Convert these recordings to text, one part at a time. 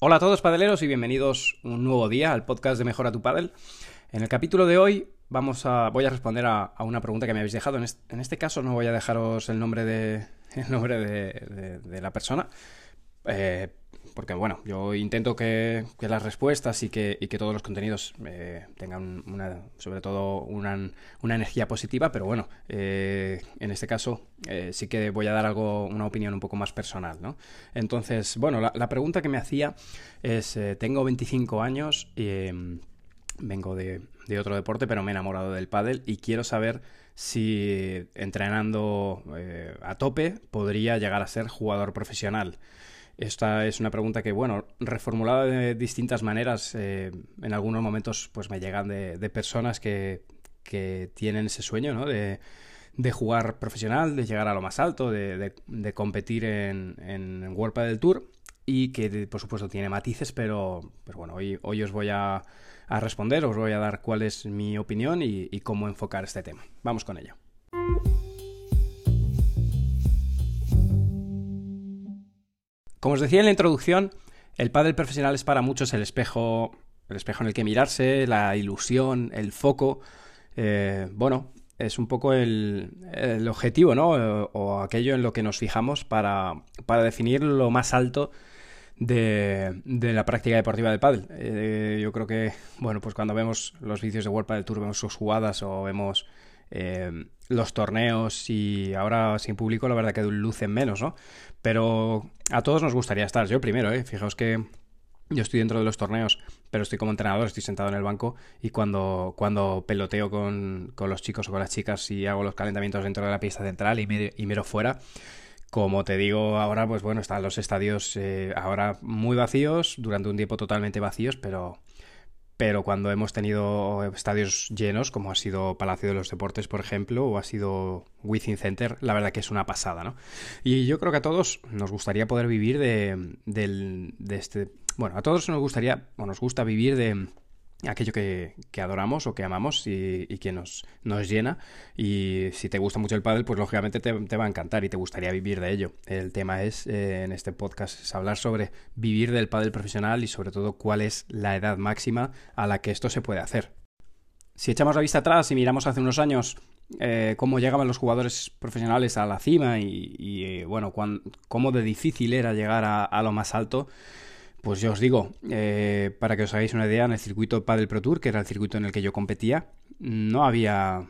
Hola a todos padeleros y bienvenidos un nuevo día al podcast de Mejora tu Padel. En el capítulo de hoy vamos a, voy a responder a, una pregunta que me habéis dejado. En este, caso no voy a dejaros el nombre de, el nombre de, la persona, eh, porque bueno, yo intento que, las respuestas y que, todos los contenidos eh, tengan una, sobre todo una, energía positiva, pero bueno, eh, en este caso eh, sí que voy a dar algo, una opinión un poco más personal, ¿no? Entonces, bueno, la, pregunta que me hacía es, tengo 25 años y em, vengo de, otro deporte, pero me he enamorado del pádel y quiero saber si entrenando a tope podría llegar a ser jugador profesional. Esta es una pregunta que, bueno, reformulada de distintas maneras, eh, en algunos momentos pues me llegan de, personas que, tienen ese sueño, ¿no? De, jugar profesional, de llegar a lo más alto, de, competir en, en World del Tour y que por supuesto tiene matices, pero, pero bueno, hoy, hoy os voy a, responder, os voy a dar cuál es mi opinión y cómo enfocar este tema. Vamos con ello. Como os decía en la introducción, el pádel profesional es para muchos el espejo, el espejo en el que mirarse, la ilusión, el foco. Eh, bueno, es un poco el, objetivo, ¿no? O, aquello en lo que nos fijamos para, definir lo más alto de, la práctica deportiva del pádel. Eh, yo creo que, bueno, pues cuando vemos los vídeos de World Padel Tour, vemos sus jugadas o vemos eh, los torneos y ahora sin público la verdad que lucen menos, ¿no? Pero a todos nos gustaría estar, yo primero, ¿eh? Fijaos que yo estoy dentro de los torneos, pero estoy como entrenador, estoy sentado en el banco y cuando, cuando peloteo con, los chicos o con las chicas y hago los calentamientos dentro de la pista central y, miro fuera, como te digo ahora, pues bueno, están los estadios eh, ahora muy vacíos, durante un tiempo totalmente vacíos, pero pero cuando hemos tenido estadios llenos, como ha sido Palacio de los Deportes, por ejemplo, o ha sido Within Center, la verdad que es una pasada, ¿no? Y yo creo que a todos nos gustaría poder vivir de, de este... Bueno, a todos nos gustaría, o nos gusta vivir de aquello que, adoramos o que amamos y, que nos, nos, llena. Y si te gusta mucho el pádel, pues lógicamente te, va a encantar y te gustaría vivir de ello. El tema es, eh, en este podcast, es hablar sobre vivir del pádel profesional y sobre todo cuál es la edad máxima a la que esto se puede hacer. Si echamos la vista atrás y miramos hace unos años eh, cómo llegaban los jugadores profesionales a la cima y, eh, bueno, cómo de difícil era llegar a lo más alto, pues yo os digo, eh, para que os hagáis una idea, en el circuito Padel Pro Tour, que era el circuito en el que yo competía, no había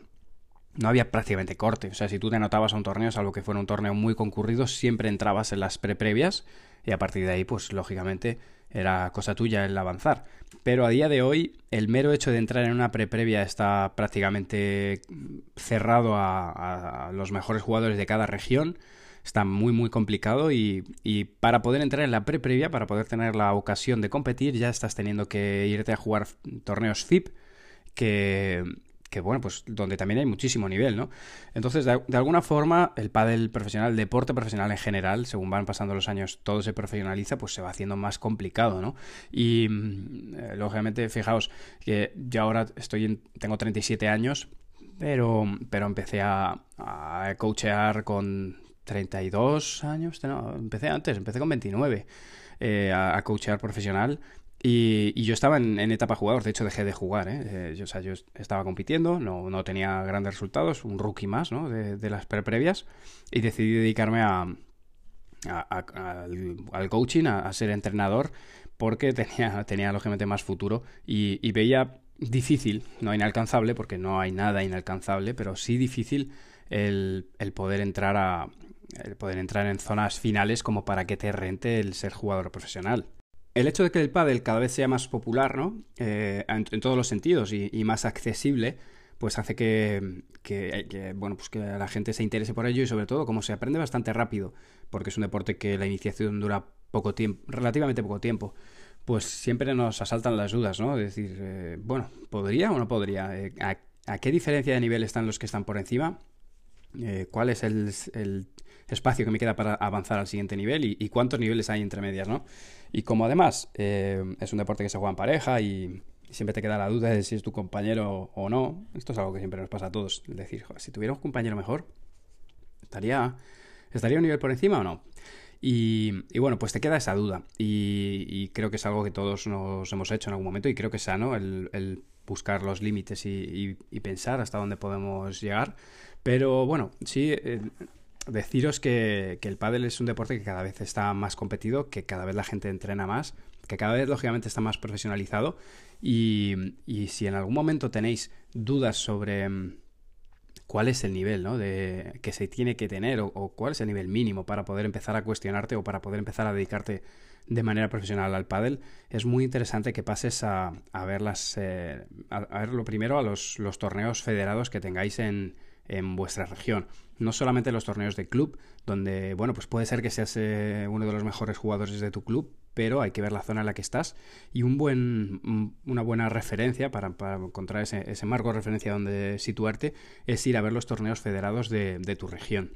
no había prácticamente corte. O sea, si tú te anotabas a un torneo, salvo que fuera un torneo muy concurrido, siempre entrabas en las pre-previas y a partir de ahí, pues lógicamente era cosa tuya el avanzar. Pero a día de hoy, el mero hecho de entrar en una pre-previa está prácticamente cerrado a los mejores jugadores de cada región está muy muy complicado y, para poder entrar en la pre-previa, para poder tener la ocasión de competir, ya estás teniendo que irte a jugar torneos FIP que, que bueno, pues donde también hay muchísimo nivel, ¿no? Entonces, de, alguna forma, el pádel profesional, el deporte profesional en general, según van pasando los años, todo se profesionaliza, pues se va haciendo más complicado, ¿no? Y, mm, eh, lógicamente, fijaos que yo ahora estoy tengo 37 años, pero, pero empecé a, a coachear con 32 años, no, empecé antes, empecé con 29 eh, a, coachear profesional. Y, yo estaba en, etapa jugador, de hecho dejé de jugar. ¿eh? eh yo, o sea, yo estaba compitiendo, no, no, tenía grandes resultados, un rookie más ¿no? de, las pre previas, y decidí dedicarme a, al, coaching, a, ser entrenador, porque tenía, tenía lógicamente más futuro y, y veía difícil, no inalcanzable, porque no hay nada inalcanzable, pero sí difícil el, el poder entrar a, el poder entrar en zonas finales como para que te rente el ser jugador profesional. El hecho de que el pádel cada vez sea más popular, ¿no? Eh, en, todos los sentidos y, más accesible, pues hace que, bueno, pues que la gente se interese por ello y sobre todo como se aprende bastante rápido, porque es un deporte que la iniciación dura poco tiempo, relativamente poco tiempo, pues siempre nos asaltan las dudas, ¿no? Es decir, eh, bueno, ¿podría o no podría? Eh, ¿a, qué diferencia de nivel están los que están por encima? ¿Cuál es el, espacio que me queda para avanzar al siguiente nivel y, cuántos niveles hay entre medias, ¿no? Y como además eh, es un deporte que se juega en pareja y siempre te queda la duda de si es tu compañero o no, esto es algo que siempre nos pasa a todos, es decir, si tuviera un compañero mejor, estaría, estaría un nivel por encima o no. Y, bueno, pues te queda esa duda. Y, creo que es algo que todos nos hemos hecho en algún momento y creo que es sano el, buscar los límites y, pensar hasta dónde podemos llegar. Pero bueno, sí, eh, deciros que, el pádel es un deporte que cada vez está más competido, que cada vez la gente entrena más, que cada vez lógicamente está más profesionalizado y, si en algún momento tenéis dudas sobre mm, cuál es el nivel ¿no? de, que se tiene que tener o, cuál es el nivel mínimo para poder empezar a cuestionarte o para poder empezar a dedicarte de manera profesional al pádel, es muy interesante que pases a, a ver las, eh, a, ver lo primero a los torneos federados que tengáis en, en vuestra región. No solamente los torneos de club, donde, bueno, pues puede ser que seas eh, uno de los mejores jugadores de tu club, pero hay que ver la zona en la que estás y un buen, una buena referencia para, encontrar ese, marco de referencia donde situarte es ir a ver los torneos federados de, tu región.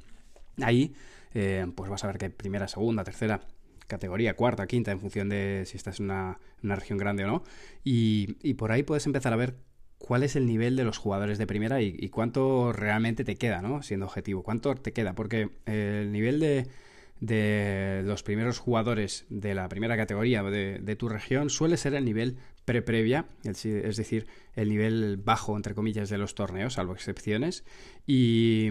Ahí, eh, pues vas a ver que hay primera, segunda, tercera, categoría, cuarta, quinta, en función de si estás en una, región grande o no. Y, y, por ahí puedes empezar a ver cuál es el nivel de los jugadores de primera y, cuánto realmente te queda, ¿no? Siendo objetivo, cuánto te queda, porque el nivel de, de los primeros jugadores de la primera categoría de, tu región suele ser el nivel pre-previa, es decir, el nivel bajo, entre comillas, de los torneos, salvo excepciones, y,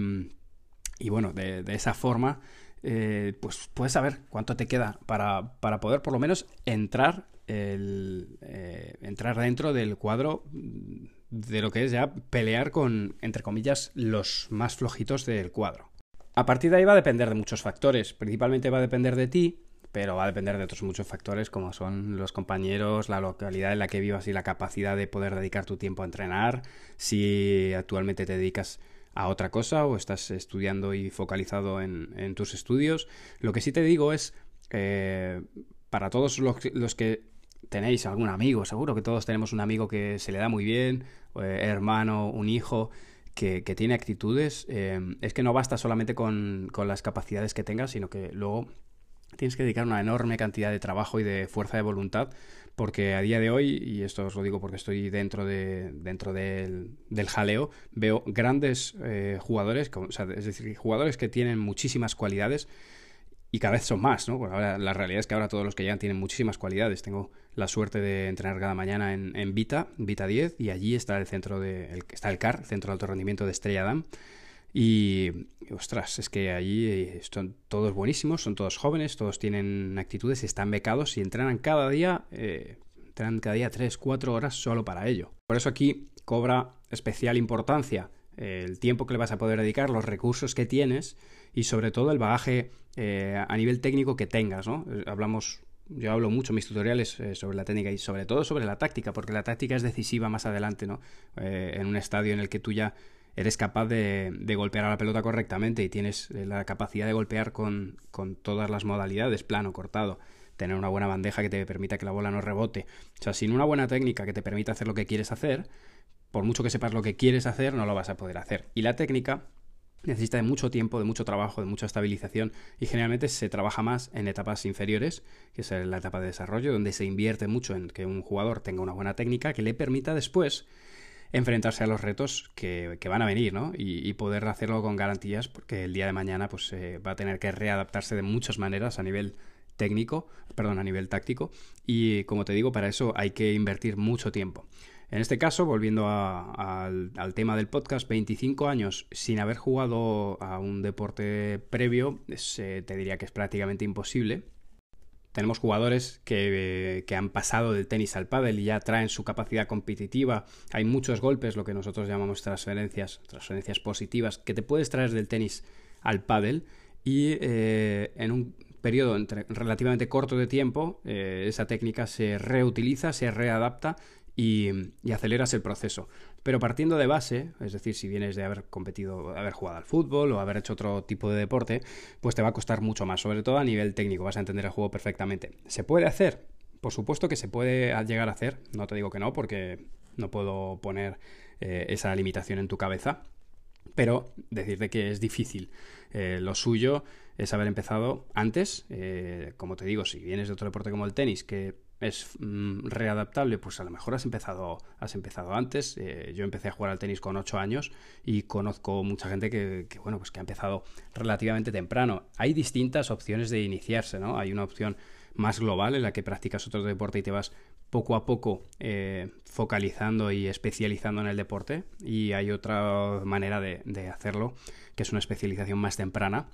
y bueno, de, esa forma... Eh, pues puedes saber cuánto te queda para, para poder por lo menos entrar el, eh, entrar dentro del cuadro de lo que es ya pelear con, entre comillas, los más flojitos del cuadro. A partir de ahí va a depender de muchos factores. Principalmente va a depender de ti, pero va a depender de otros muchos factores como son los compañeros, la localidad en la que vivas y la capacidad de poder dedicar tu tiempo a entrenar, si actualmente te dedicas a otra cosa o estás estudiando y focalizado en, tus estudios. Lo que sí te digo es, eh, para todos los que tenéis algún amigo, seguro que todos tenemos un amigo que se le da muy bien, eh, hermano, un hijo, que, tiene actitudes, eh, es que no basta solamente con, las capacidades que tengas, sino que luego tienes que dedicar una enorme cantidad de trabajo y de fuerza de voluntad, porque a día de hoy, y esto os lo digo porque estoy dentro, de, dentro del, jaleo, veo grandes eh, jugadores, es decir, jugadores que tienen muchísimas cualidades, y cada vez son más, ¿no? ahora la realidad es que ahora todos los que llegan tienen muchísimas cualidades. Tengo la suerte de entrenar cada mañana en, en Vita, Vita 10, y allí está el centro de, el, está el CAR, Centro de Alto Rendimiento de Estrella Damm. Y, ostras, es que allí son todos buenísimos, son todos jóvenes, todos tienen actitudes, están becados y entrenan cada día, eh, entrenan cada día 3, 4 horas solo para ello. Por eso aquí cobra especial importancia el tiempo que le vas a poder dedicar, los recursos que tienes y sobre todo el bagaje eh, a nivel técnico que tengas, ¿no? Eh, hablamos, yo hablo mucho en mis tutoriales eh, sobre la técnica y sobre todo sobre la táctica, porque la táctica es decisiva más adelante, ¿no? en un estadio en el que tú ya eres capaz de, golpear a la pelota correctamente y tienes la capacidad de golpear con, con todas las modalidades, plano, cortado, tener una buena bandeja que te permita que la bola no rebote. O sea, sin una buena técnica que te permita hacer lo que quieres hacer, por mucho que sepas lo que quieres hacer, no lo vas a poder hacer. Y la técnica necesita de mucho tiempo, de mucho trabajo, de mucha estabilización y generalmente se trabaja más en etapas inferiores, que es la etapa de desarrollo, donde se invierte mucho en que un jugador tenga una buena técnica que le permita después enfrentarse a los retos que, van a venir, ¿no? Y, poder hacerlo con garantías, porque el día de mañana pues eh, va a tener que readaptarse de muchas maneras a nivel técnico, perdón, a nivel táctico, y como te digo, para eso hay que invertir mucho tiempo. En este caso, volviendo al, tema del podcast, 25 años sin haber jugado a un deporte previo, eh, te diría que es prácticamente imposible. Tenemos jugadores que, han pasado del tenis al pádel y ya traen su capacidad competitiva. Hay muchos golpes, lo que nosotros llamamos transferencias, transferencias positivas, que te puedes traer del tenis al pádel y eh, en un periodo relativamente corto de tiempo eh, esa técnica se reutiliza, se readapta y, aceleras el proceso. Pero partiendo de base, es decir, si vienes de haber competido, haber jugado al fútbol o haber hecho otro tipo de deporte, pues te va a costar mucho más, sobre todo a nivel técnico, vas a entender el juego perfectamente. ¿Se puede hacer? Por supuesto que se puede llegar a hacer, no te digo que no, porque no puedo poner eh, esa limitación en tu cabeza, pero decirte que es difícil. Eh, lo suyo es haber empezado antes, eh, como te digo, si vienes de otro deporte como el tenis, que es mm, readaptable, pues a lo mejor has empezado, has empezado antes. Eh, yo empecé a jugar al tenis con 8 años y conozco mucha gente que, bueno, pues que ha empezado relativamente temprano. Hay distintas opciones de iniciarse, ¿no? Hay una opción más global en la que practicas otro deporte y te vas poco a poco eh, focalizando y especializando en el deporte. Y hay otra manera de, de hacerlo, que es una especialización más temprana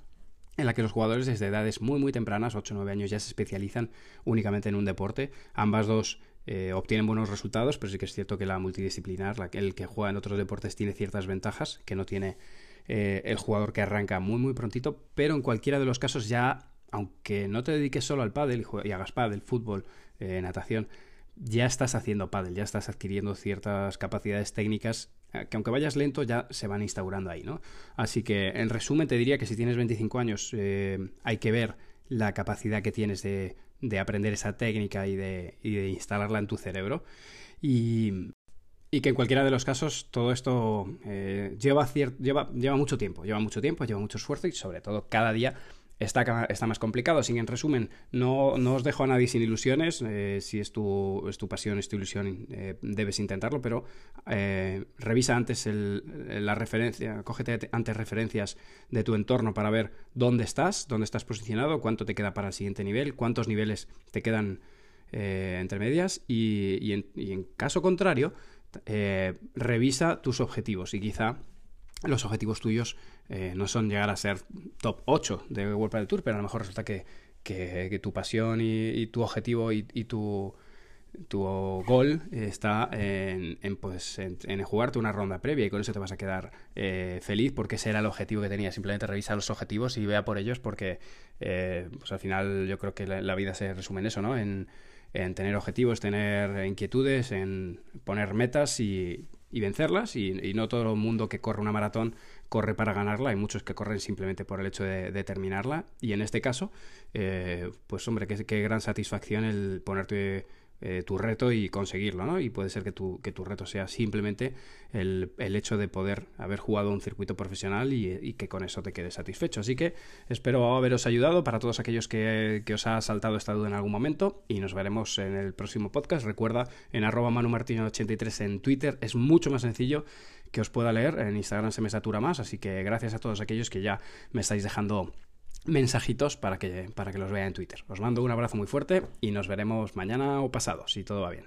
en la que los jugadores desde edades muy muy tempranas, 8 o 9 años, ya se especializan únicamente en un deporte. Ambas dos eh, obtienen buenos resultados, pero sí que es cierto que la multidisciplinar, la, el que juega en otros deportes, tiene ciertas ventajas que no tiene eh, el jugador que arranca muy muy prontito, pero en cualquiera de los casos ya, aunque no te dediques solo al pádel y hagas pádel, fútbol, eh, natación, ya estás haciendo pádel, ya estás adquiriendo ciertas capacidades técnicas que aunque vayas lento ya se van instaurando ahí, ¿no? Así que en resumen te diría que si tienes 25 años eh, hay que ver la capacidad que tienes de, aprender esa técnica y de, instalarla en tu cerebro y, que en cualquiera de los casos todo esto eh, lleva, lleva, lleva mucho tiempo, lleva mucho tiempo, lleva mucho esfuerzo y sobre todo cada día está, está más complicado. Así que, en resumen, no, no os dejo a nadie sin ilusiones. Eh, si es tu, es tu pasión, es tu ilusión, eh, debes intentarlo, pero eh, revisa antes el, la referencia, cógete antes referencias de tu entorno para ver dónde estás, dónde estás posicionado, cuánto te queda para el siguiente nivel, cuántos niveles te quedan entre medias y, y, en, caso contrario, revisa tus objetivos y quizá los objetivos tuyos no son llegar a ser top 8 de World Padel Tour, pero a lo mejor resulta que, tu pasión y, tu objetivo y, tu, tu gol está en, pues, en, jugarte una ronda previa y con eso te vas a quedar eh, feliz porque ese era el objetivo que tenía. Simplemente revisa los objetivos y vea por ellos porque eh, pues al final yo creo que la, vida se resume en eso, ¿no? En, en tener objetivos, tener inquietudes, en poner metas y, y vencerlas y, no todo el mundo que corre una maratón corre para ganarla, hay muchos que corren simplemente por el hecho de, terminarla y en este caso, eh, pues hombre, qué, qué gran satisfacción el ponerte eh, tu reto y conseguirlo, ¿no? Y puede ser que tu, que tu reto sea simplemente el, el hecho de poder haber jugado un circuito profesional y, que con eso te quedes satisfecho. Así que espero haberos ayudado para todos aquellos que, que, os ha saltado esta duda en algún momento y nos veremos en el próximo podcast. Recuerda, en arroba manumartino83 en Twitter es mucho más sencillo que os pueda leer. En Instagram se me satura más, así que gracias a todos aquellos que ya me estáis dejando mensajitos para que, para que los vea en Twitter. Os mando un abrazo muy fuerte y nos veremos mañana o pasado, si todo va bien.